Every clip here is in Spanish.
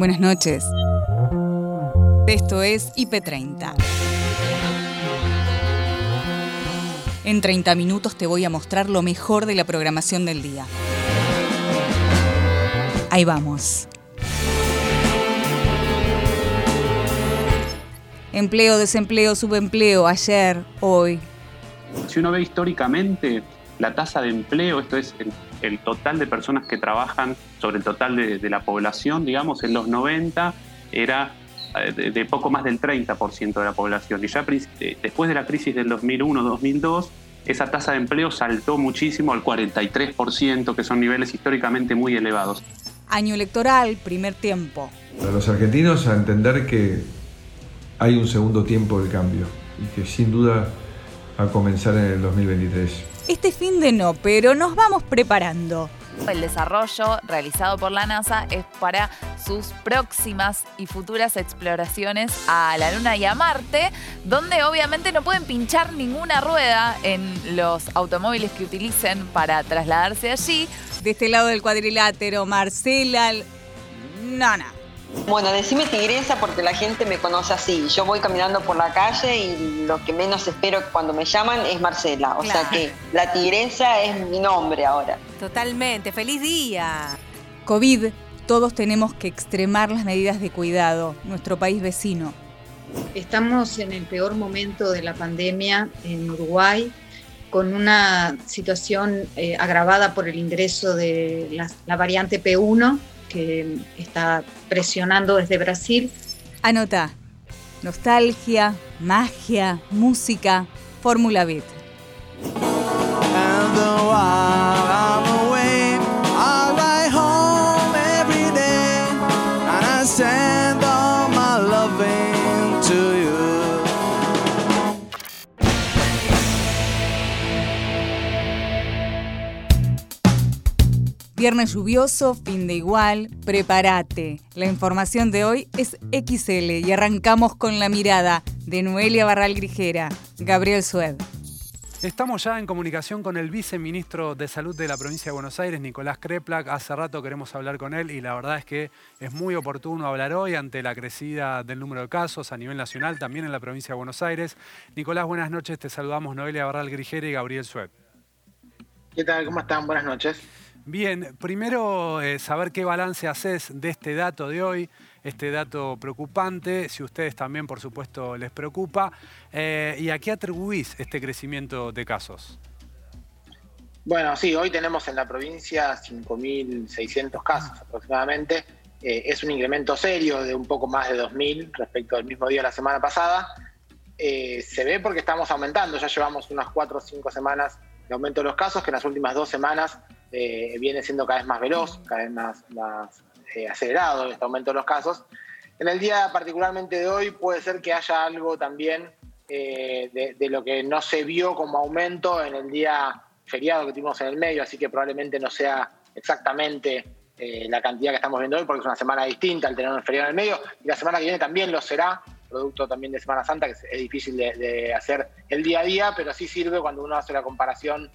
Buenas noches. Esto es IP30. En 30 minutos te voy a mostrar lo mejor de la programación del día. Ahí vamos. Empleo, desempleo, subempleo, ayer, hoy. Si uno ve históricamente la tasa de empleo, esto es total de personas que trabajan sobre el total de, la población, digamos, en los 90 era eh, de, poco más del 30% de la población. Y ya eh, después de la crisis del 2001-2002, esa tasa de empleo saltó muchísimo al 43%, que son niveles históricamente muy elevados. Año electoral, primer tiempo. Para los argentinos a entender que hay un segundo tiempo de cambio y que sin duda va a comenzar en el 2023. Este fin de no, pero nos vamos preparando. El desarrollo realizado por la NASA es para sus próximas y futuras exploraciones a la Luna y a Marte, donde obviamente no pueden pinchar ninguna rueda en los automóviles que utilicen para trasladarse allí. De este lado del cuadrilátero, Marcela... No, no. Bueno, decime tigresa porque la gente me conoce así. Yo voy caminando por la calle y lo que menos espero cuando me llaman es Marcela. O sea que la tigresa es mi nombre ahora. Totalmente. ¡Feliz día! COVID, todos tenemos que extremar las medidas de cuidado. Nuestro país vecino. Estamos en el peor momento de la pandemia en Uruguay con una situación eh, agravada por el ingreso de la, la variante P1 que está presionando desde Brasil. Anota, nostalgia, magia, música, Fórmula Beat. Viernes lluvioso, fin de igual, prepárate. La información de hoy es XL y arrancamos con la mirada de Noelia Barral Grijera, Gabriel Sued. Estamos ya en comunicación con el viceministro de Salud de la provincia de Buenos Aires, Nicolás Kreplak. Hace rato queremos hablar con él y la verdad es que es muy oportuno hablar hoy ante la crecida del número de casos a nivel nacional, también en la provincia de Buenos Aires. Nicolás, buenas noches. Te saludamos Noelia Barral Grijera y Gabriel Sued. ¿Qué tal? ¿Cómo están? Buenas noches. Bien, primero eh, saber qué balance haces de este dato de hoy, este dato preocupante, si a ustedes también, por supuesto, les preocupa, eh, y a qué atribuís este crecimiento de casos. Bueno, sí, hoy tenemos en la provincia 5.600 casos aproximadamente. Eh, es un incremento serio de un poco más de 2.000 respecto al mismo día de la semana pasada. se ve porque estamos aumentando, ya llevamos unas 4 o 5 semanas de aumento de los casos, que en las últimas dos semanas eh, viene siendo cada vez más veloz, cada vez más, más eh, acelerado este aumento de los casos. En el día particularmente de hoy puede ser que haya algo también eh, de, lo que no se vio como aumento en el día feriado que tuvimos en el medio, así que probablemente no sea exactamente la cantidad que estamos viendo hoy, porque es una semana distinta al tener un feriado en el medio, y la semana que viene también lo será, producto también de Semana Santa, que es, difícil de, hacer el día a día, pero sí sirve cuando uno hace la comparación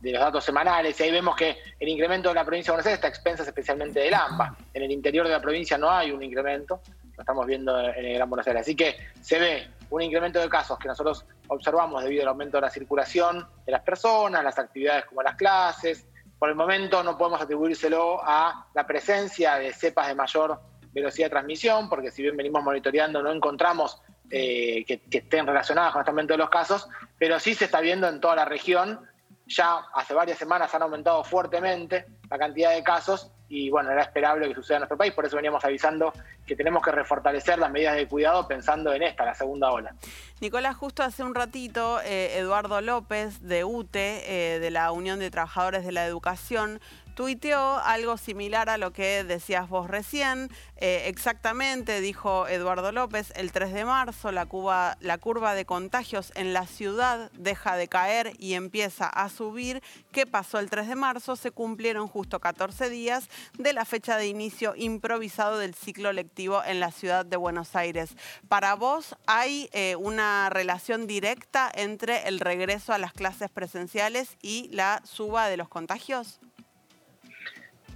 de los datos semanales, y ahí vemos que el incremento de la provincia de Buenos Aires está a expensas especialmente del AMBA. En el interior de la provincia no hay un incremento, lo estamos viendo en el Gran Buenos Aires. Así que se ve un incremento de casos que nosotros observamos debido al aumento de la circulación de las personas, las actividades como las clases. Por el momento no podemos atribuírselo a la presencia de cepas de mayor velocidad de transmisión, porque si bien venimos monitoreando no encontramos eh, que, estén relacionadas con este aumento de los casos, pero sí se está viendo en toda la región ya hace varias semanas han aumentado fuertemente la cantidad de casos y bueno, era esperable que suceda en nuestro país, por eso veníamos avisando que tenemos que refortalecer las medidas de cuidado pensando en esta, la segunda ola. Nicolás, justo hace un ratito, eh, Eduardo López de UTE, eh, de la Unión de Trabajadores de la Educación, tuiteó algo similar a lo que decías vos recién. Eh, exactamente, dijo Eduardo López, el 3 de marzo la, curva de contagios en la ciudad deja de caer y empieza a subir. ¿Qué pasó el 3 de marzo? Se cumplieron justo 14 días de la fecha de inicio improvisado del ciclo lectivo en la ciudad de Buenos Aires. Para vos, ¿hay eh, una relación directa entre el regreso a las clases presenciales y la suba de los contagios?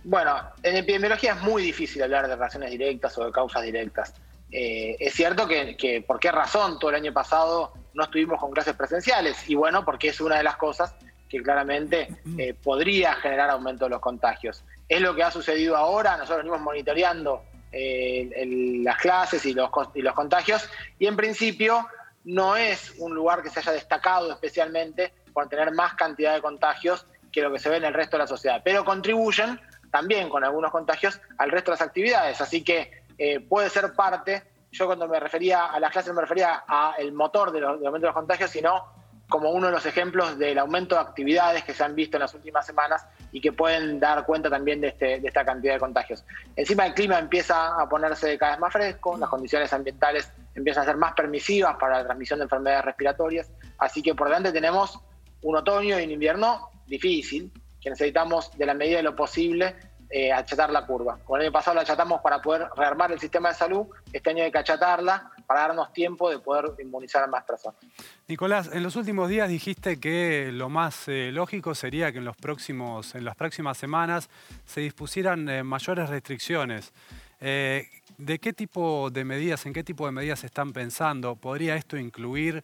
Bueno, en epidemiología es muy difícil hablar de relaciones directas o de causas directas. Eh, es cierto que, por qué razón todo el año pasado no estuvimos con clases presenciales. Y bueno, porque es una de las cosas que claramente eh, podría generar aumento de los contagios. Es lo que ha sucedido ahora, nosotros venimos monitoreando eh, las clases y los, y los contagios. Y en principio no es un lugar que se haya destacado especialmente por tener más cantidad de contagios que lo que se ve en el resto de la sociedad, pero contribuyen también con algunos contagios al resto de las actividades, así que eh, puede ser parte, yo cuando me refería a las clases me refería a el motor del aumento de los contagios, sino como uno de los ejemplos del aumento de actividades que se han visto en las últimas semanas y que pueden dar cuenta también de, este, de esta cantidad de contagios. Encima el clima empieza a ponerse cada vez más fresco, las condiciones ambientales empiezan a ser más permisivas para la transmisión de enfermedades respiratorias, así que por delante tenemos un otoño y un invierno difícil, que necesitamos de la medida de lo posible eh, achatar la curva. Como el año pasado la achatamos para poder rearmar el sistema de salud, este año hay que achatarla para darnos tiempo de poder inmunizar a más personas. Nicolás, en los últimos días dijiste que lo más eh, lógico sería que en, los próximos, en las próximas semanas se dispusieran eh, mayores restricciones. ¿De qué tipo de medidas, en qué tipo de medidas están pensando? ¿Podría esto incluir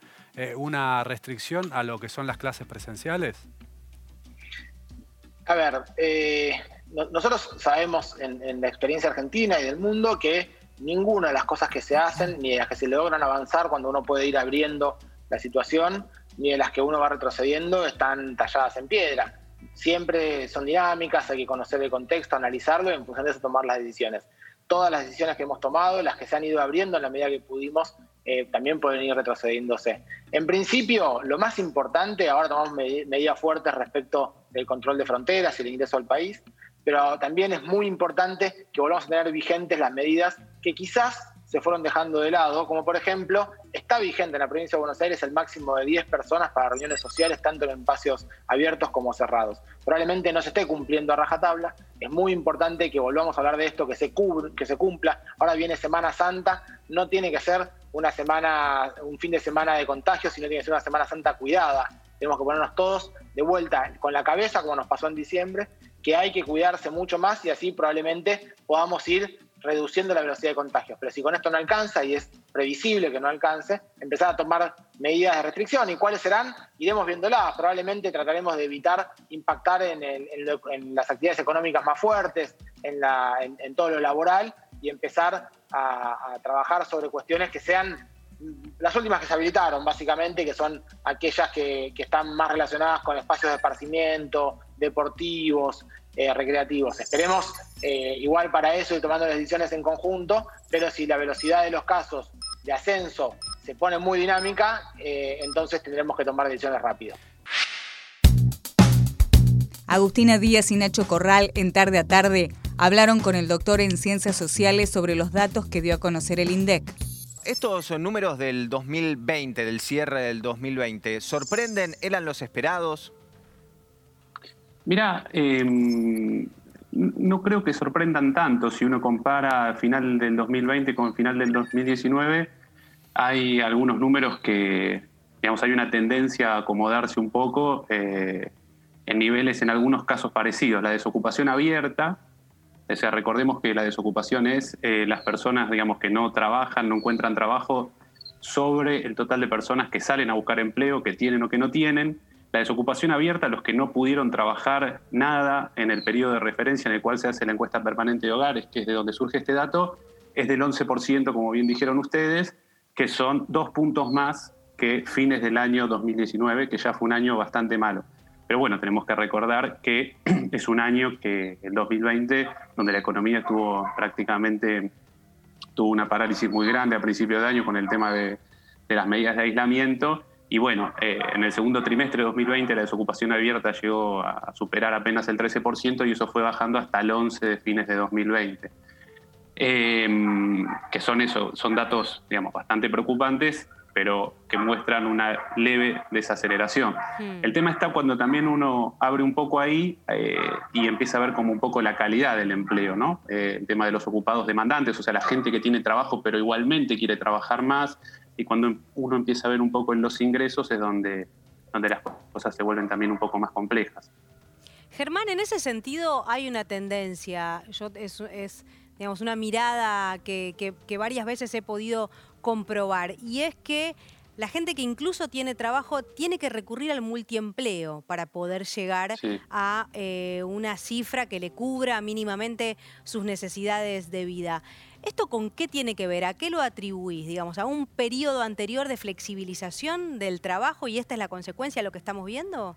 una restricción a lo que son las clases presenciales? A ver, nosotros sabemos en, la experiencia argentina y del mundo que ninguna de las cosas que se hacen, ni de las que se logran avanzar cuando uno puede ir abriendo la situación, ni de las que uno va retrocediendo, están talladas en piedra. Siempre son dinámicas, hay que conocer el contexto, analizarlo y en función de eso tomar las decisiones. Todas las decisiones que hemos tomado, las que se han ido abriendo en la medida que pudimos, eh, también pueden ir retrocediéndose. En principio, lo más importante, ahora tomamos medidas fuertes respecto del control de fronteras y el ingreso al país, pero también es muy importante que volvamos a tener vigentes las medidas que quizás se fueron dejando de lado, como por ejemplo, está vigente en la provincia de Buenos Aires el máximo de 10 personas para reuniones sociales, tanto en espacios abiertos como cerrados. Probablemente no se esté cumpliendo a rajatabla, es muy importante que volvamos a hablar de esto, que se, que se cumpla. Ahora viene Semana Santa, no tiene que ser una semana, un fin de semana de contagio, sino tiene que ser una Semana Santa cuidada. Tenemos que ponernos todos de vuelta con la cabeza, como nos pasó en diciembre, que hay que cuidarse mucho más y así probablemente podamos ir reduciendo la velocidad de contagios. Pero si con esto no alcanza y es previsible que no alcance, empezar a tomar medidas de restricción. ¿Y cuáles serán? Iremos viéndolas. Probablemente trataremos de evitar impactar en, las actividades económicas más fuertes, en, todo lo laboral y empezar a trabajar sobre cuestiones que sean las últimas que se habilitaron, básicamente, que son aquellas que, están más relacionadas con espacios de esparcimiento, deportivos, eh, recreativos. Esperemos eh, igual para eso y tomando decisiones en conjunto, pero si la velocidad de los casos de ascenso se pone muy dinámica, eh, entonces tendremos que tomar decisiones rápidas. Agustina Díaz y Nacho Corral en tarde a tarde hablaron con el doctor en ciencias sociales sobre los datos que dio a conocer el INDEC. Estos números del 2020, del cierre del 2020, ¿sorprenden? ¿Eran los esperados? Mira, em, no creo que sorprendan tanto. Si uno compara final del 2020 con final del 2019, hay algunos números que, digamos, hay una tendencia a acomodarse un poco eh, en niveles en algunos casos parecidos. La desocupación abierta, o sea, recordemos que la desocupación es eh, las personas, digamos, que no trabajan, no encuentran trabajo sobre el total de personas que salen a buscar empleo, que tienen o que no tienen. La desocupación abierta, los que no pudieron trabajar nada en el periodo de referencia en el cual se hace la encuesta permanente de hogares, que es de donde surge este dato, es del 11%, como bien dijeron ustedes, que son dos puntos más que fines del año 2019, que ya fue un año bastante malo. Pero bueno, tenemos que recordar que es un año que, el 2020, donde la economía estuvo prácticamente, tuvo una parálisis muy grande a principio de año con el tema de, las medidas de aislamiento. Y bueno, eh, en el segundo trimestre de 2020 la desocupación abierta llegó a superar apenas el 13% y eso fue bajando hasta el 11% de fines de 2020. Eh, que son eso, son datos, digamos, bastante preocupantes pero que muestran una leve desaceleración. Hmm. El tema está cuando también uno abre un poco ahí eh, y empieza a ver como un poco la calidad del empleo, ¿no? Eh, el tema de los ocupados demandantes, o sea, la gente que tiene trabajo pero igualmente quiere trabajar más, y cuando uno empieza a ver un poco en los ingresos es donde, donde las cosas se vuelven también un poco más complejas. Germán, en ese sentido hay una tendencia, yo, es, digamos, una mirada que, varias veces he podido comprobar, y es que la gente que incluso tiene trabajo tiene que recurrir al multiempleo para poder llegar a eh, una cifra que le cubra mínimamente sus necesidades de vida. ¿Esto con qué tiene que ver? ¿A qué lo atribuís? Digamos, ¿a un periodo anterior de flexibilización del trabajo y esta es la consecuencia de lo que estamos viendo?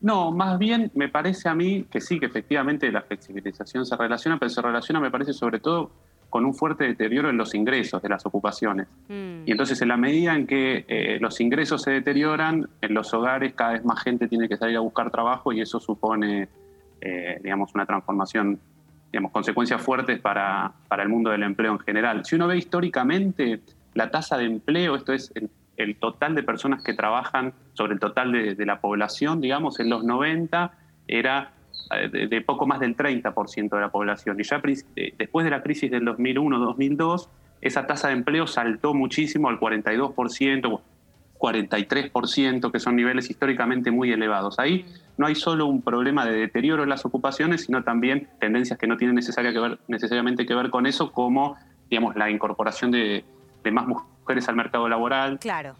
No, más bien me parece a mí que sí, que efectivamente la flexibilización se relaciona, pero se relaciona, me parece, sobre todo con un fuerte deterioro en los ingresos de las ocupaciones. Mm. Y entonces en la medida en que eh, los ingresos se deterioran, en los hogares cada vez más gente tiene que salir a buscar trabajo y eso supone, eh, digamos, una transformación, digamos, consecuencias fuertes para, para, el mundo del empleo en general. Si uno ve históricamente la tasa de empleo, esto es el, total de personas que trabajan sobre el total de, de la población, digamos, en los 90 era de, poco más del 30% de la población. Y ya eh, después de la crisis del 2001-2002, esa tasa de empleo saltó muchísimo al 42%, 43%, que son niveles históricamente muy elevados. Ahí no hay solo un problema de deterioro en las ocupaciones, sino también tendencias que no tienen necesaria necesariamente que ver con eso, como digamos, la incorporación de más mujeres al mercado laboral. Claro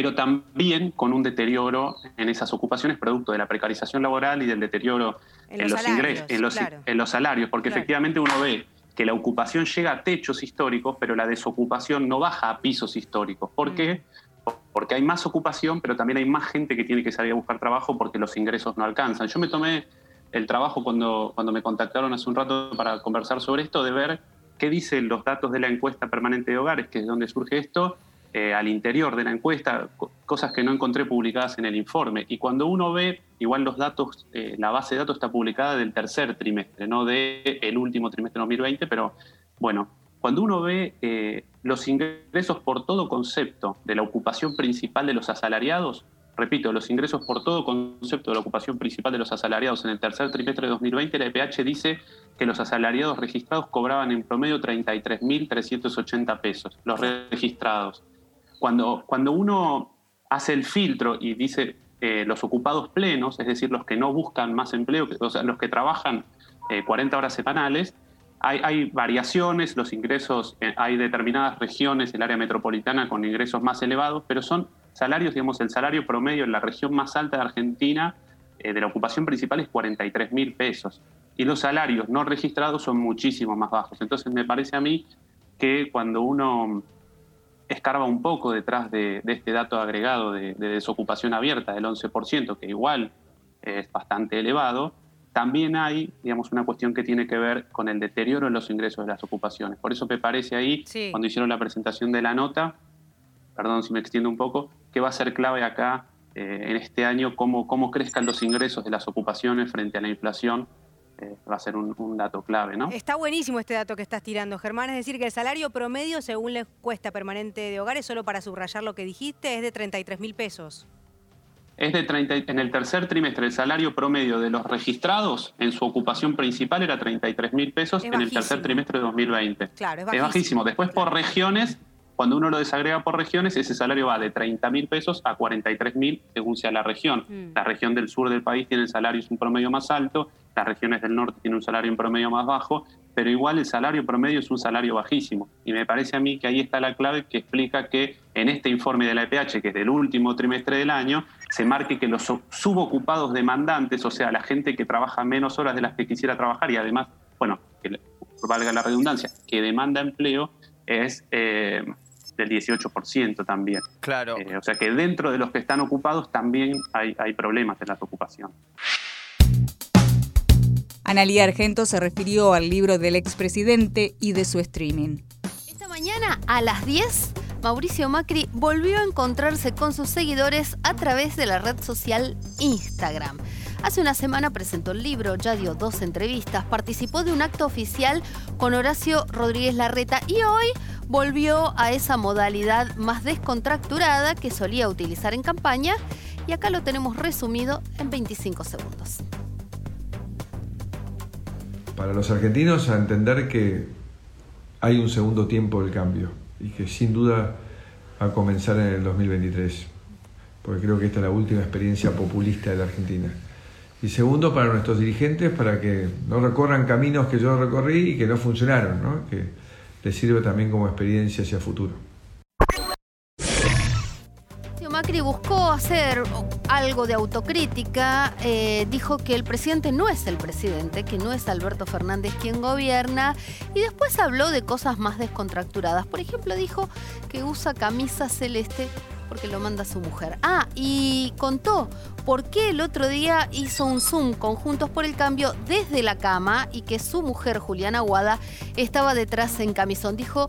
pero también con un deterioro en esas ocupaciones producto de la precarización laboral y del deterioro en, los, ingresos, en los, salarios, porque efectivamente uno ve que la ocupación llega a techos históricos, pero la desocupación no baja a pisos históricos. ¿Por qué? Mm. Porque hay más ocupación, pero también hay más gente que tiene que salir a buscar trabajo porque los ingresos no alcanzan. Yo me tomé el trabajo cuando, cuando me contactaron hace un rato para conversar sobre esto, de ver qué dicen los datos de la encuesta permanente de hogares, que es donde surge esto, eh, al interior de la encuesta, cosas que no encontré publicadas en el informe. Y cuando uno ve, igual los datos, eh, la base de datos está publicada del tercer trimestre, no del el último trimestre de 2020, pero bueno, cuando uno ve eh, los ingresos por todo concepto de la ocupación principal de los asalariados, repito, los ingresos por todo concepto de la ocupación principal de los asalariados en el tercer trimestre de 2020, la EPH dice que los asalariados registrados cobraban en promedio 33.380 pesos, los registrados cuando, cuando uno hace el filtro y dice eh, los ocupados plenos, es decir, los que no buscan más empleo, o sea, los que trabajan 40 eh, horas semanales, hay, hay, variaciones, los ingresos, eh, hay determinadas regiones, el área metropolitana con ingresos más elevados, pero son salarios, digamos, el salario promedio en la región más alta de Argentina de la ocupación principal es 43 mil pesos. Y los salarios no registrados son muchísimo más bajos. Entonces me parece a mí que cuando uno escarba un poco detrás de, este dato agregado de, desocupación abierta del 11%, que igual es bastante elevado, también hay, digamos, una cuestión que tiene que ver con el deterioro en los ingresos de las ocupaciones. Por eso me parece ahí, cuando hicieron la presentación de la nota, perdón si me extiendo un poco, que va a ser clave acá eh, en este año cómo, cómo crezcan los ingresos de las ocupaciones frente a la inflación eh, va a ser un, dato clave, ¿no? Está buenísimo este dato que estás tirando, Germán. Es decir, que el salario promedio, según la encuesta permanente de hogares, solo para subrayar lo que dijiste, es de 33 mil pesos. Es de 30, en el tercer trimestre, el salario promedio de los registrados en su ocupación principal era 33 mil pesos en el tercer trimestre de 2020. Claro, es bajísimo. Es bajísimo. Después, por regiones, cuando uno lo desagrega por regiones, ese salario va de 30 mil pesos a 43 mil según sea la región. Mm. La región del sur del país tiene salarios un promedio más alto, las regiones del norte tienen un salario en promedio más bajo, pero igual el salario promedio es un salario bajísimo. Y me parece a mí que ahí está la clave que explica que en este informe de la EPH, que es del último trimestre del año, se marque que los subocupados demandantes, o sea, la gente que trabaja menos horas de las que quisiera trabajar y además, bueno, que valga la redundancia, que demanda empleo, es... Eh, del 18% también. Claro. Eh, o sea que dentro de los que están ocupados también hay, hay problemas en la ocupación. Analía Argento se refirió al libro del expresidente y de su streaming. Esta mañana a las 10, Mauricio Macri volvió a encontrarse con sus seguidores a través de la red social Instagram. Hace una semana presentó el libro, ya dio dos entrevistas, participó de un acto oficial con Horacio Rodríguez Larreta y hoy volvió a esa modalidad más descontracturada que solía utilizar en campaña y acá lo tenemos resumido en 25 segundos. Para los argentinos a entender que hay un segundo tiempo del cambio y que sin duda va a comenzar en el 2023, porque creo que esta es la última experiencia populista de la Argentina. Y segundo, para nuestros dirigentes, para que no recorran caminos que yo recorrí y que no funcionaron, ¿no? Les sirve también como experiencia hacia futuro. Macri buscó hacer algo de autocrítica, eh, dijo que el presidente no es el presidente, que no es Alberto Fernández quien gobierna, y después habló de cosas más descontracturadas. Por ejemplo, dijo que usa camisa celeste porque lo manda su mujer. Ah, y contó por qué el otro día hizo un Zoom con Juntos por el Cambio desde la cama y que su mujer, Juliana Aguada, estaba detrás en camisón. Dijo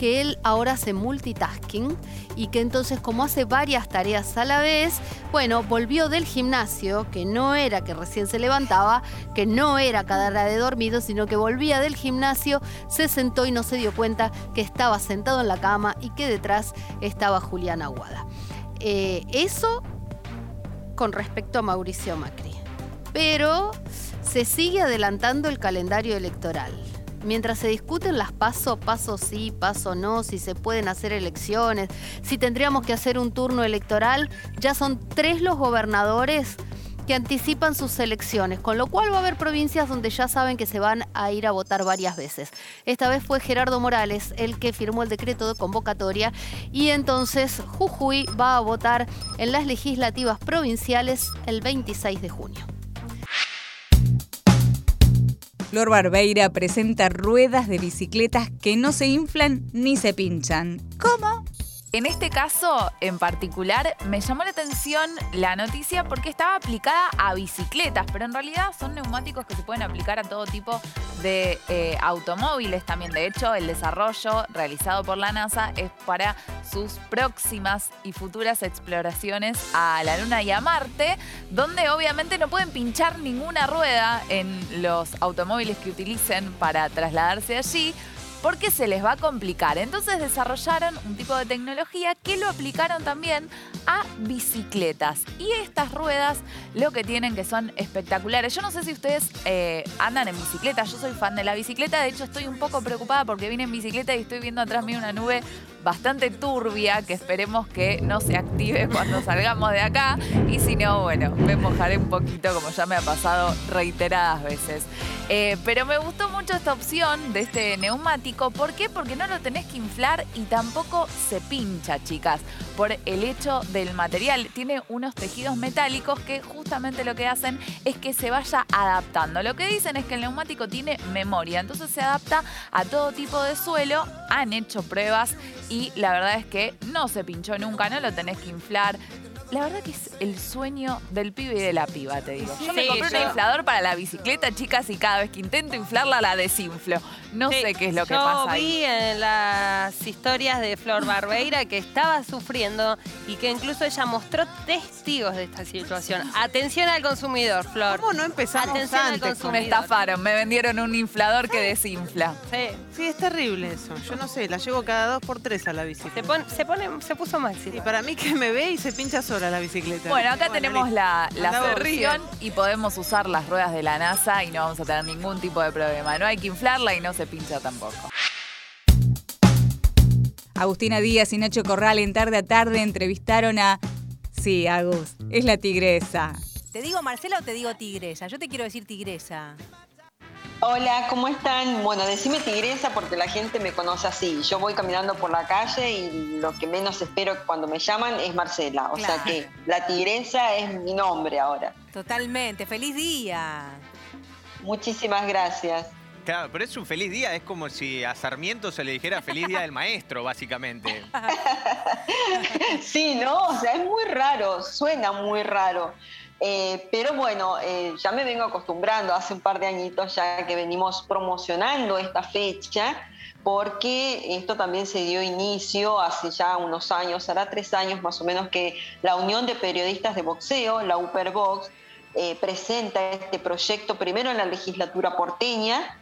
que él ahora hace multitasking y que entonces como hace varias tareas a la vez, bueno, volvió del gimnasio, que no era que recién se levantaba, que no era cada hora de dormido, sino que volvía del gimnasio, se sentó y no se dio cuenta que estaba sentado en la cama y que detrás estaba Julián Aguada. Eh, eso con respecto a Mauricio Macri. Pero se sigue adelantando el calendario electoral mientras se discuten las paso, paso sí, paso no, si se pueden hacer elecciones, si tendríamos que hacer un turno electoral, ya son tres los gobernadores que anticipan sus elecciones, con lo cual va a haber provincias donde ya saben que se van a ir a votar varias veces. Esta vez fue Gerardo Morales el que firmó el decreto de convocatoria y entonces Jujuy va a votar en las legislativas provinciales el 26 de junio. Flor Barbeira presenta ruedas de bicicletas que no se inflan ni se pinchan. ¿Cómo? En este caso en particular me llamó la atención la noticia porque estaba aplicada a bicicletas, pero en realidad son neumáticos que se pueden aplicar a todo tipo de eh, automóviles también. De hecho, el desarrollo realizado por la NASA es para sus próximas y futuras exploraciones a la Luna y a Marte, donde obviamente no pueden pinchar ninguna rueda en los automóviles que utilicen para trasladarse allí porque se les va a complicar. Entonces desarrollaron un tipo de tecnología que lo aplicaron también a bicicletas. Y estas ruedas lo que tienen que son espectaculares. Yo no sé si ustedes eh, andan en bicicleta, yo soy fan de la bicicleta, de hecho estoy un poco preocupada porque vine en bicicleta y estoy viendo atrás mío una nube bastante turbia que esperemos que no se active cuando salgamos de acá y si no, bueno, me mojaré un poquito como ya me ha pasado reiteradas veces. Eh, pero me gustó mucho esta opción de este neumático. ¿Por qué? Porque no lo tenés que inflar y tampoco se pincha, chicas, por el hecho del material. Tiene unos tejidos metálicos que justamente lo que hacen es que se vaya adaptando. Lo que dicen es que el neumático tiene memoria, entonces se adapta a todo tipo de suelo. Han hecho pruebas y la verdad es que no se pinchó nunca, no lo tenés que inflar. La verdad que es el sueño del pibe y de la piba, te digo. yo me compré un inflador para la bicicleta, chicas, y cada vez que intento inflarla la desinflo. No sé qué es lo que pasa Yo vi en las historias de Flor Barbeira que estaba sufriendo y que incluso ella mostró testigos de esta situación. Atención al consumidor, Flor. ¿Cómo no empezamos Atención al antes consumidor. Me estafaron, me vendieron un inflador que desinfla. Sí. Sí, es terrible eso. Yo no sé, la llevo cada dos por tres a la bicicleta. Se, pon- se pone, se puso Maxi. Y para mí que me ve y se pincha sola la bicicleta. Bueno, acá tenemos la, la Andá de solución y podemos usar las ruedas de la NASA y no vamos a tener ningún tipo de problema. No hay que inflarla y no se pincha tampoco. Agustina Díaz y Nacho Corral en tarde a tarde entrevistaron a. Sí, Agus, es la tigresa. ¿Te digo Marcela o te digo tigresa? Yo te quiero decir tigresa. Hola, ¿cómo están? Bueno, decime tigresa porque la gente me conoce así. Yo voy caminando por la calle y lo que menos espero cuando me llaman es Marcela. O sea que la tigresa es mi nombre ahora. Totalmente. ¡Feliz día! Muchísimas gracias. Claro, pero es un feliz día, es como si a Sarmiento se le dijera feliz día del maestro, básicamente. Sí, ¿no? O sea, es muy raro, suena muy raro. Eh, pero bueno, eh, ya me vengo acostumbrando, hace un par de añitos ya que venimos promocionando esta fecha, porque esto también se dio inicio hace ya unos años, hará tres años más o menos que la Unión de Periodistas de Boxeo, la Uperbox, eh, presenta este proyecto primero en la legislatura porteña,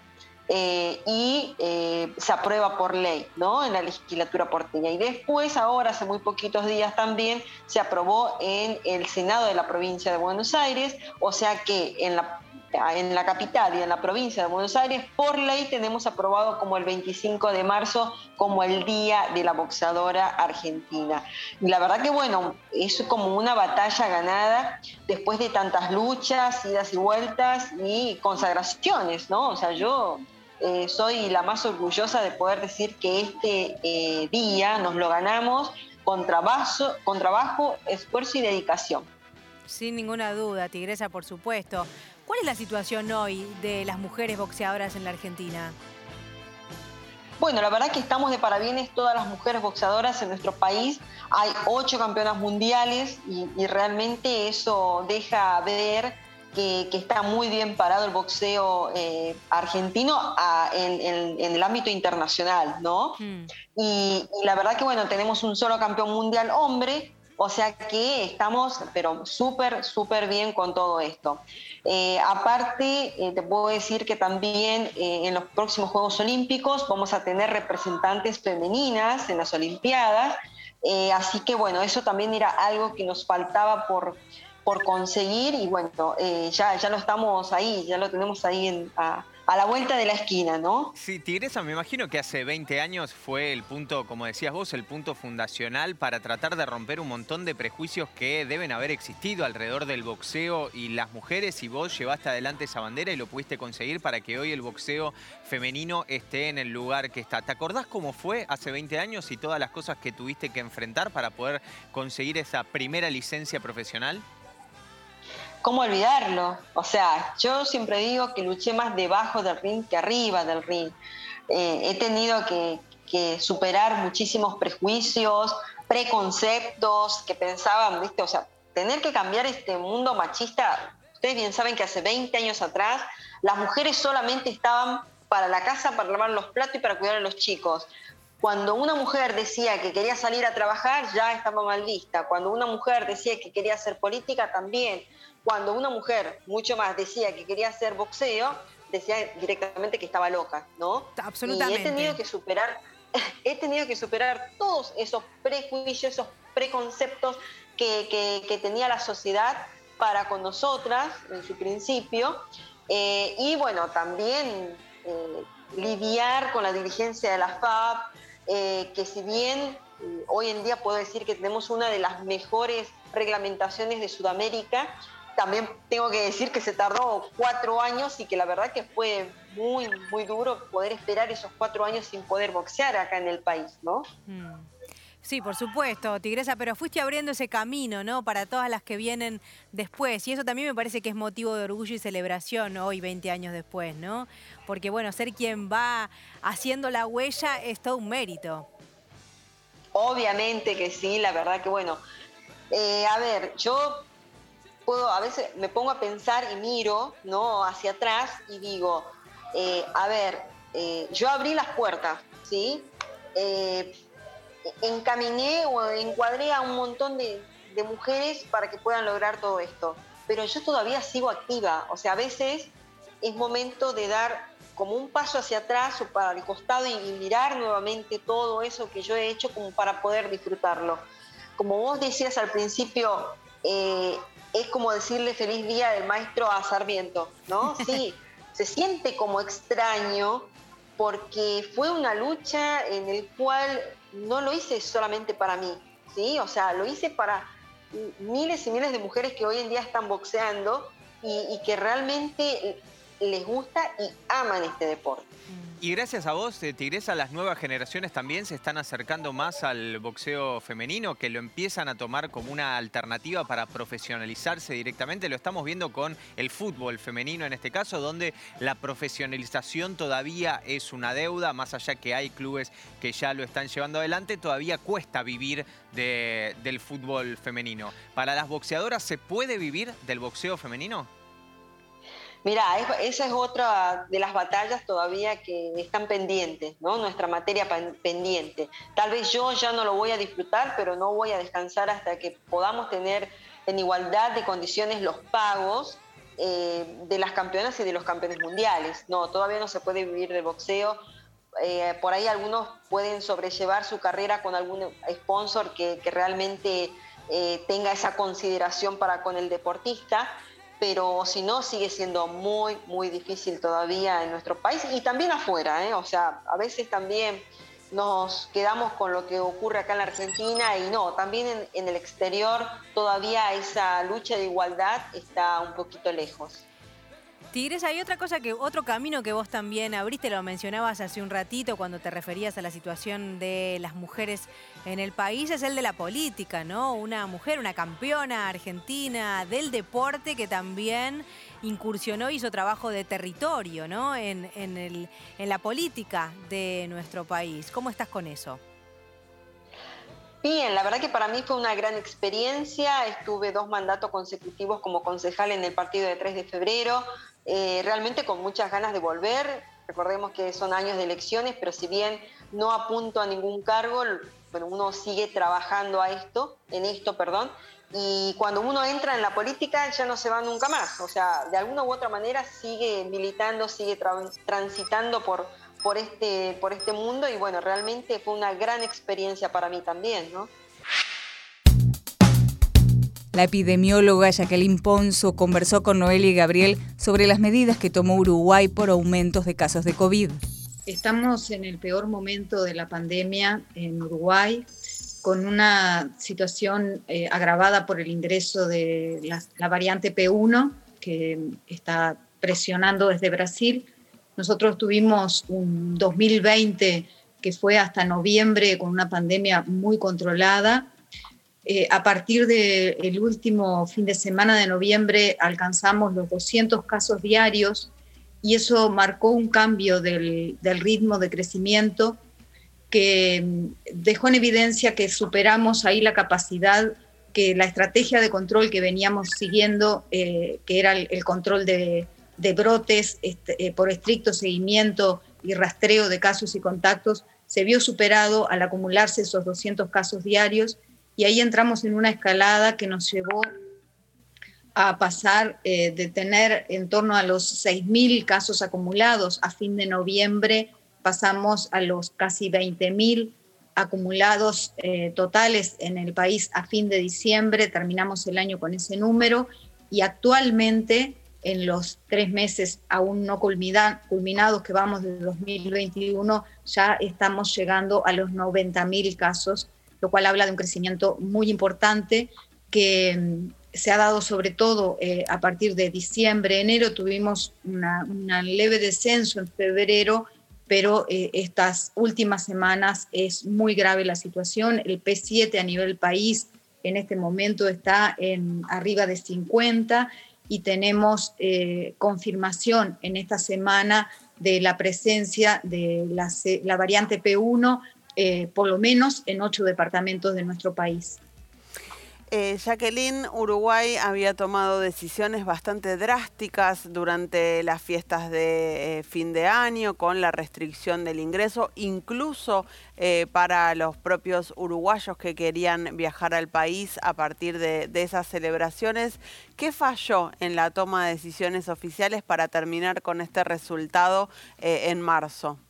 eh, y eh, se aprueba por ley ¿no? en la legislatura porteña. Y después, ahora, hace muy poquitos días también, se aprobó en el Senado de la provincia de Buenos Aires, o sea que en la en la capital y en la provincia de Buenos Aires, por ley tenemos aprobado como el 25 de marzo como el Día de la Boxeadora Argentina. Y la verdad que bueno, es como una batalla ganada después de tantas luchas, idas y vueltas y consagraciones, ¿no? O sea, yo eh, soy la más orgullosa de poder decir que este eh, día nos lo ganamos con trabajo, con trabajo, esfuerzo y dedicación. Sin ninguna duda, Tigresa, por supuesto. ¿Cuál es la situación hoy de las mujeres boxeadoras en la Argentina? Bueno, la verdad que estamos de parabienes todas las mujeres boxeadoras en nuestro país. Hay ocho campeonas mundiales y, realmente eso deja ver que, está muy bien parado el boxeo eh, argentino en, el ámbito internacional, ¿no? Hmm. y, la verdad que, bueno, tenemos un solo campeón mundial hombre, o sea que estamos, pero súper, súper bien con todo esto. Eh, aparte, eh, te puedo decir que también eh, en los próximos Juegos Olímpicos vamos a tener representantes femeninas en las Olimpiadas. así que bueno, eso también era algo que nos faltaba por, por conseguir y bueno, ya, ya lo estamos ahí, ya lo tenemos ahí en, a la vuelta de la esquina, ¿no? Sí, Tigresa, me imagino que hace 20 años fue el punto, como decías vos, el punto fundacional para tratar de romper un montón de prejuicios que deben haber existido alrededor del boxeo y las mujeres y vos llevaste adelante esa bandera y lo pudiste conseguir para que hoy el boxeo femenino esté en el lugar que está. ¿Te acordás cómo fue hace 20 años y todas las cosas que tuviste que enfrentar para poder conseguir esa primera licencia profesional? ¿Cómo olvidarlo? O sea, yo siempre digo que luché más debajo del ring que arriba del ring. Eh, he tenido que, superar muchísimos prejuicios, preconceptos que pensaban, ¿viste? O sea, tener que cambiar este mundo machista. Ustedes bien saben que hace 20 años atrás las mujeres solamente estaban para la casa, para lavar los platos y para cuidar a los chicos. Cuando una mujer decía que quería salir a trabajar, ya estaba mal vista. Cuando una mujer decía que quería hacer política, también cuando una mujer, mucho más, decía que quería hacer boxeo, decía directamente que estaba loca, ¿no? Absolutamente. Y he tenido que superar, he tenido que superar todos esos prejuicios, esos preconceptos que, tenía la sociedad para con nosotras en su principio. Eh, y bueno, también eh, lidiar con la dirigencia de la FAB, eh, que si bien hoy en día puedo decir que tenemos una de las mejores reglamentaciones de Sudamérica, también tengo que decir que se tardó cuatro años y que la verdad que fue muy, muy duro poder esperar esos cuatro años sin poder boxear acá en el país, ¿no? Mm. Sí, por supuesto, Tigresa, pero fuiste abriendo ese camino, ¿no? Para todas las que vienen después. Y eso también me parece que es motivo de orgullo y celebración hoy, 20 años después, ¿no? Porque, bueno, ser quien va haciendo la huella es todo un mérito. Obviamente que sí, la verdad que, bueno. Eh, a ver, yo a veces me pongo a pensar y miro ¿no? hacia atrás y digo, eh, a ver, eh, yo abrí las puertas, ¿sí? Eh, encaminé o encuadré a un montón de, mujeres para que puedan lograr todo esto, pero yo todavía sigo activa, o sea, a veces es momento de dar como un paso hacia atrás o para el costado y, mirar nuevamente todo eso que yo he hecho como para poder disfrutarlo. Como vos decías al principio, es como decirle feliz día del maestro a Sarmiento, ¿no? Sí, se siente como extraño porque fue una lucha en el cual no lo hice solamente para mí, ¿sí? O sea, lo hice para miles y miles de mujeres que hoy en día están boxeando y, que realmente les gusta y aman este deporte. Y gracias a vos, eh, Tigresa, las nuevas generaciones también se están acercando más al boxeo femenino, que lo empiezan a tomar como una alternativa para profesionalizarse directamente. Lo estamos viendo con el fútbol femenino en este caso, donde la profesionalización todavía es una deuda, más allá que hay clubes que ya lo están llevando adelante, todavía cuesta vivir del fútbol femenino. ¿Para las boxeadoras se puede vivir del boxeo femenino? Mira, esa es otra de las batallas todavía que están pendientes, ¿no? Nuestra materia pendiente. Tal vez yo ya no lo voy a disfrutar, pero no voy a descansar hasta que podamos tener en igualdad de condiciones los pagos eh, de las campeonas y de los campeones mundiales. No, todavía no se puede vivir del boxeo. Eh, por ahí algunos pueden sobrellevar su carrera con algún sponsor que, realmente eh, tenga esa consideración para con el deportista pero si no, sigue siendo muy, muy difícil todavía en nuestro país y también afuera, ¿eh? o sea, a veces también nos quedamos con lo que ocurre acá en la Argentina y no, también en, en el exterior todavía esa lucha de igualdad está un poquito lejos. Tigres, hay otra cosa que, otro camino que vos también abriste, lo mencionabas hace un ratito cuando te referías a la situación de las mujeres en el país, es el de la política, ¿no? Una mujer, una campeona argentina del deporte que también incursionó, hizo trabajo de territorio, ¿no? En, en la política de nuestro país. ¿Cómo estás con eso? Bien, la verdad que para mí fue una gran experiencia. Estuve dos mandatos consecutivos como concejal en el partido de 3 de febrero. Eh, realmente con muchas ganas de volver. Recordemos que son años de elecciones, pero si bien no apunto a ningún cargo, bueno, uno sigue trabajando a esto, en esto, perdón, y cuando uno entra en la política ya no se va nunca más. O sea, de alguna u otra manera sigue militando, sigue transitando por, por, este, por este mundo y bueno, realmente fue una gran experiencia para mí también, ¿no? La epidemióloga Jacqueline Ponzo conversó con Noel y Gabriel sobre las medidas que tomó Uruguay por aumentos de casos de COVID. Estamos en el peor momento de la pandemia en Uruguay, con una situación eh, agravada por el ingreso de la, variante P1, que está presionando desde Brasil. Nosotros tuvimos un 2020 que fue hasta noviembre con una pandemia muy controlada eh, a partir del último fin de semana de noviembre alcanzamos los 200 casos diarios y eso marcó un cambio del, ritmo de crecimiento que mm, dejó en evidencia que superamos ahí la capacidad que la estrategia de control que veníamos siguiendo, eh, que era el, control de, brotes este, eh, por estricto seguimiento y rastreo de casos y contactos, se vio superado al acumularse esos 200 casos diarios y ahí entramos en una escalada que nos llevó a pasar eh, de tener en torno a los 6.000 casos acumulados. A fin de noviembre, pasamos a los casi 20.000 acumulados eh, totales en el país a fin de diciembre, terminamos el año con ese número y actualmente en los tres meses aún no culminados que vamos de 2021, ya estamos llegando a los 90.000 casos lo cual habla de un crecimiento muy importante que mm, se ha dado sobre todo eh, a partir de diciembre, enero, tuvimos una, leve descenso en febrero, pero eh, estas últimas semanas es muy grave la situación. El P7 a nivel país en este momento está en arriba de 50 y tenemos eh, confirmación en esta semana de la presencia de la variante P1 eh, por lo menos en ocho departamentos de nuestro país. Eh, Jacqueline, Uruguay había tomado decisiones bastante drásticas durante las fiestas de eh, fin de año con la restricción del ingreso, incluso para los propios uruguayos que querían viajar al país a partir de, esas celebraciones. ¿Qué falló en la toma de decisiones oficiales para terminar con este resultado en marzo?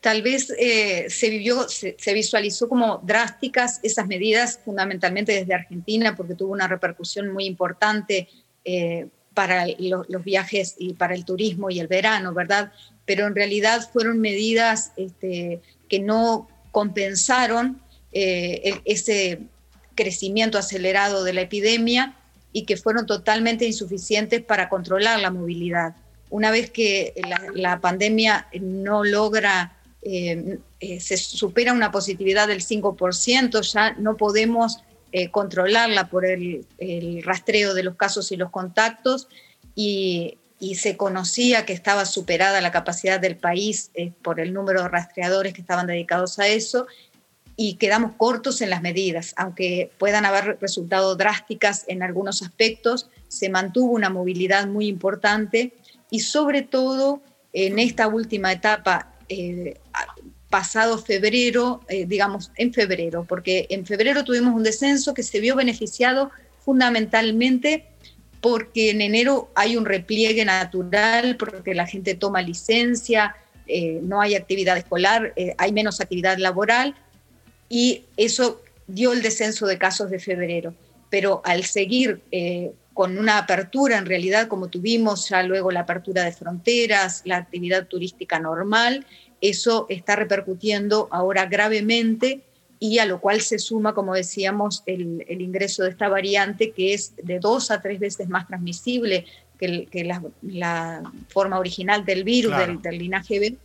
Tal vez eh, se vivió, se, visualizó como drásticas esas medidas, fundamentalmente desde Argentina, porque tuvo una repercusión muy importante eh, para los viajes y para el turismo y el verano, ¿verdad? Pero en realidad fueron medidas este, que no compensaron eh, ese crecimiento acelerado de la epidemia y que fueron totalmente insuficientes para controlar la movilidad. Una vez que la pandemia no logra eh, eh, se supera una positividad del 5%, ya no podemos eh, controlarla por el, rastreo de los casos y los contactos y, se conocía que estaba superada la capacidad del país por el número de rastreadores que estaban dedicados a eso y quedamos cortos en las medidas, aunque puedan haber resultado drásticas en algunos aspectos, se mantuvo una movilidad muy importante y sobre todo en esta última etapa eh, pasado febrero, eh, digamos en febrero, porque en febrero tuvimos un descenso que se vio beneficiado fundamentalmente porque en enero hay un repliegue natural, porque la gente toma licencia, eh, no hay actividad escolar, hay menos actividad laboral y eso dio el descenso de casos de febrero. pero al seguir con una apertura en realidad como tuvimos ya luego la apertura de fronteras, la actividad turística normal, eso está repercutiendo ahora gravemente y a lo cual se suma, como decíamos, el, ingreso de esta variante que es de dos a tres veces más transmisible que, la, forma original del virus, del, linaje B.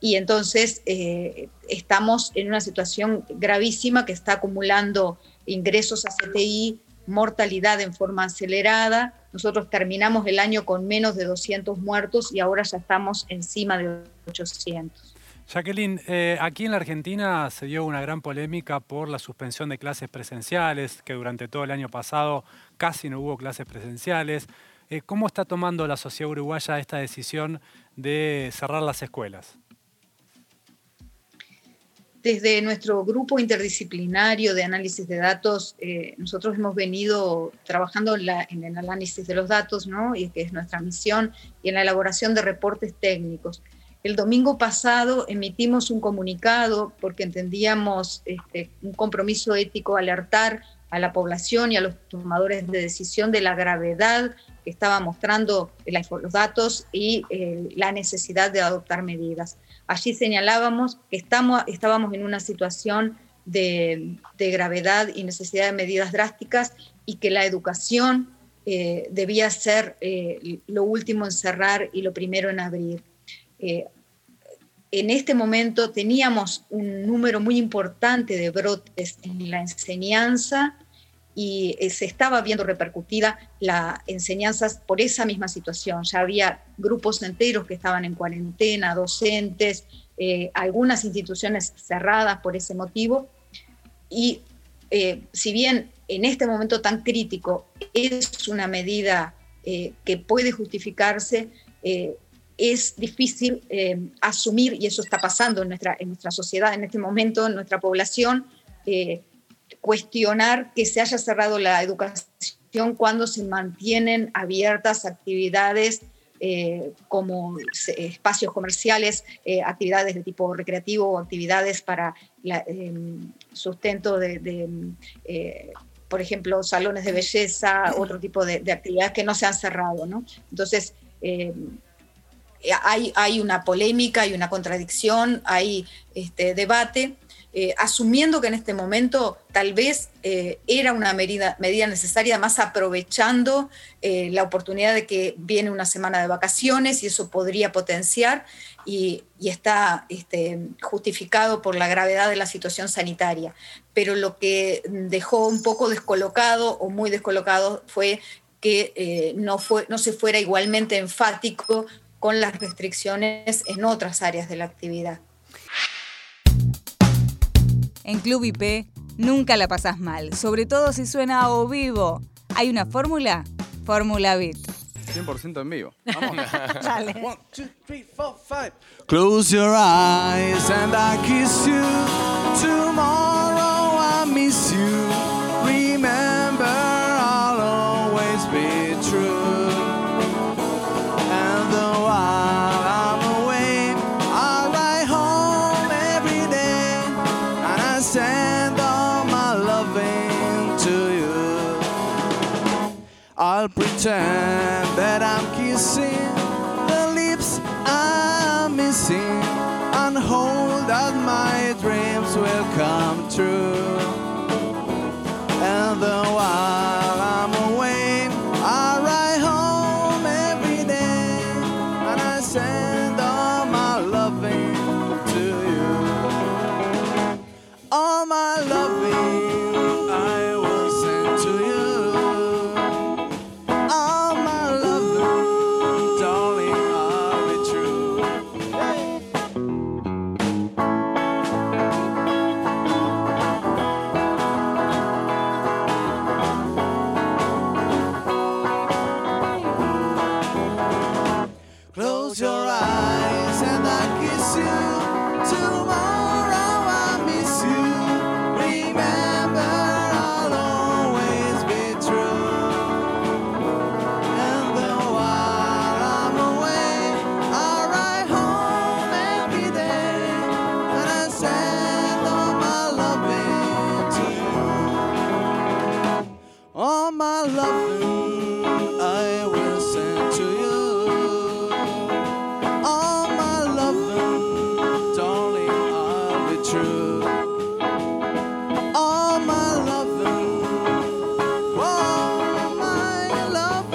Y entonces eh, estamos en una situación gravísima que está acumulando ingresos a CTI, mortalidad en forma acelerada. Nosotros terminamos el año con menos de 200 muertos y ahora ya estamos encima de 800. Jacqueline, eh, aquí en la Argentina se dio una gran polémica por la suspensión de clases presenciales, que durante todo el año pasado casi no hubo clases presenciales. Eh, ¿Cómo está tomando la sociedad uruguaya esta decisión de cerrar las escuelas? Desde nuestro grupo interdisciplinario de análisis de datos, eh, nosotros hemos venido trabajando en, el análisis de los datos, ¿no? y que es nuestra misión, y en la elaboración de reportes técnicos. El domingo pasado emitimos un comunicado porque entendíamos este, un compromiso ético alertar a la población y a los tomadores de decisión de la gravedad que estaba mostrando los datos y eh, la necesidad de adoptar medidas. Allí señalábamos que estamos, estábamos en una situación de, gravedad y necesidad de medidas drásticas y que la educación eh, debía ser eh, lo último en cerrar y lo primero en abrir. Eh, en este momento teníamos un número muy importante de brotes en la enseñanza y eh, se estaba viendo repercutida la enseñanza por esa misma situación. Ya había grupos enteros que estaban en cuarentena, docentes, eh, algunas instituciones cerradas por ese motivo. Y si bien en este momento tan crítico es una medida que puede justificarse, es difícil eh, asumir, y eso está pasando en nuestra, en nuestra sociedad en este momento, en nuestra población, eh, cuestionar que se haya cerrado la educación cuando se mantienen abiertas actividades eh, como espacios comerciales, actividades de tipo recreativo o actividades para el sustento de, por ejemplo, salones de belleza, otro tipo de, actividades que no se han cerrado. ¿no? Entonces, eh, hay, una polémica, hay una contradicción, hay este, debate, eh, asumiendo que en este momento tal vez eh, era una medida, necesaria, más aprovechando la oportunidad de que viene una semana de vacaciones y eso podría potenciar y, está este, justificado por la gravedad de la situación sanitaria. Pero lo que dejó un poco descolocado o muy descolocado fue que no, fue, no se fuera igualmente enfático con las restricciones en otras áreas de la actividad. En Club IP nunca la pasas mal, sobre todo si suena a o vivo. ¿Hay una fórmula? Fórmula Bit. 100% en vivo. Vamos. Dale. One, two, three, four, five. Close your eyes and I kiss you. Tomorrow I miss you. I'll pretend that I'm kissing true. My my my I.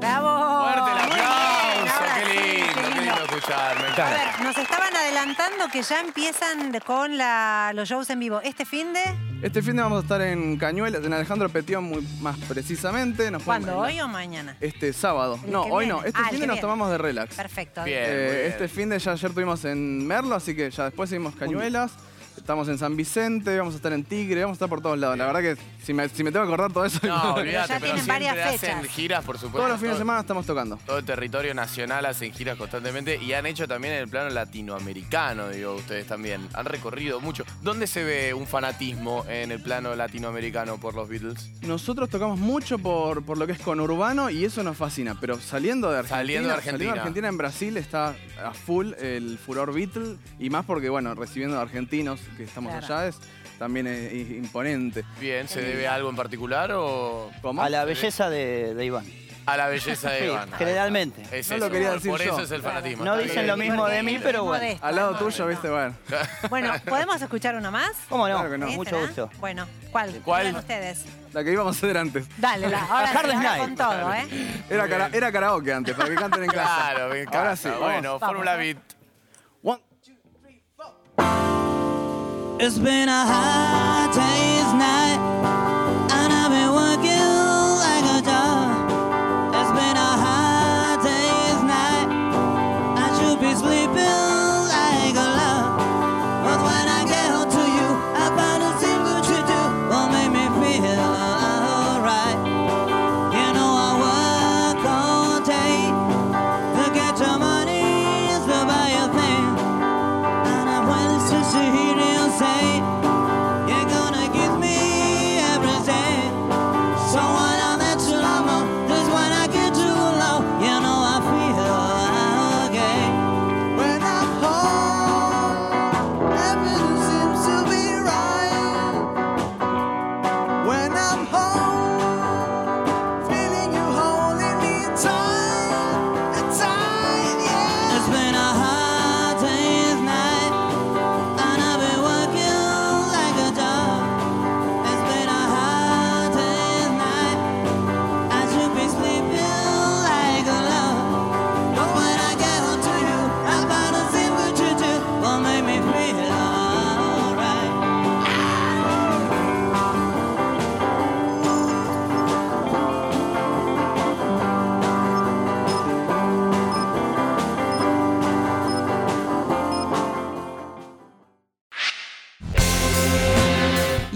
Bravo. Fuerte el aplauso, qué lindo, qué lindo. A ver, nos estaban adelantando que ya empiezan con la, los shows en vivo. ¿Este fin de...? Este fin de vamos a estar en Cañuelas, en Alejandro Petión, muy más precisamente. Nos ¿Cuándo? ¿Hoy o mañana? Este sábado. El No, hoy viene. no. Este Ah, fin de nos tomamos de relax. Perfecto. Bien, Eh, bien. Este fin de ya ayer estuvimos en Merlo, así que ya después seguimos Cañuelas. Estamos en San Vicente, vamos a estar en Tigre, vamos a estar por todos lados. La verdad que si me, si me tengo que acordar todo eso. No, olvídate, ya pero tienen siempre varias hacen fechas. giras, por supuesto. Todos los fines de semana estamos tocando. Todo el territorio nacional hacen giras constantemente y han hecho también en el plano latinoamericano, digo, ustedes también. Han recorrido mucho. ¿Dónde se ve un fanatismo en el plano latinoamericano por los Beatles? Nosotros tocamos mucho por, por lo que es conurbano y eso nos fascina, pero saliendo de Argentina, Saliendo de Argentina. Argentina en Brasil está a full el furor Beatle y más porque, bueno, recibiendo a argentinos que estamos Claro. allá es también es, es imponente. Bien, ¿se debe a algo en particular o...? ¿Cómo? A la belleza de, de Iván. A la belleza de Sí, Iván. generalmente. Es No eso, lo quería por- decir Por yo. eso es el fanatismo. No está dicen bien. lo mismo de mí, pero bueno. Modesto. Al lado tuyo, viste, bueno. Bueno, ¿podemos escuchar uno más? ¿Cómo no? Claro que no. ¿Este, Mucho no? gusto. Bueno, ¿cuál? ¿Cuál? Digan ustedes. La que íbamos a hacer antes. Dale, la, ahora, sí, Hard ahora Night. con todo, ¿eh? Era, cara- era karaoke antes, para que canten en casa. Claro, en Ahora sí, vamos. Bueno, Fórmula Beat. It's been a hard day's night,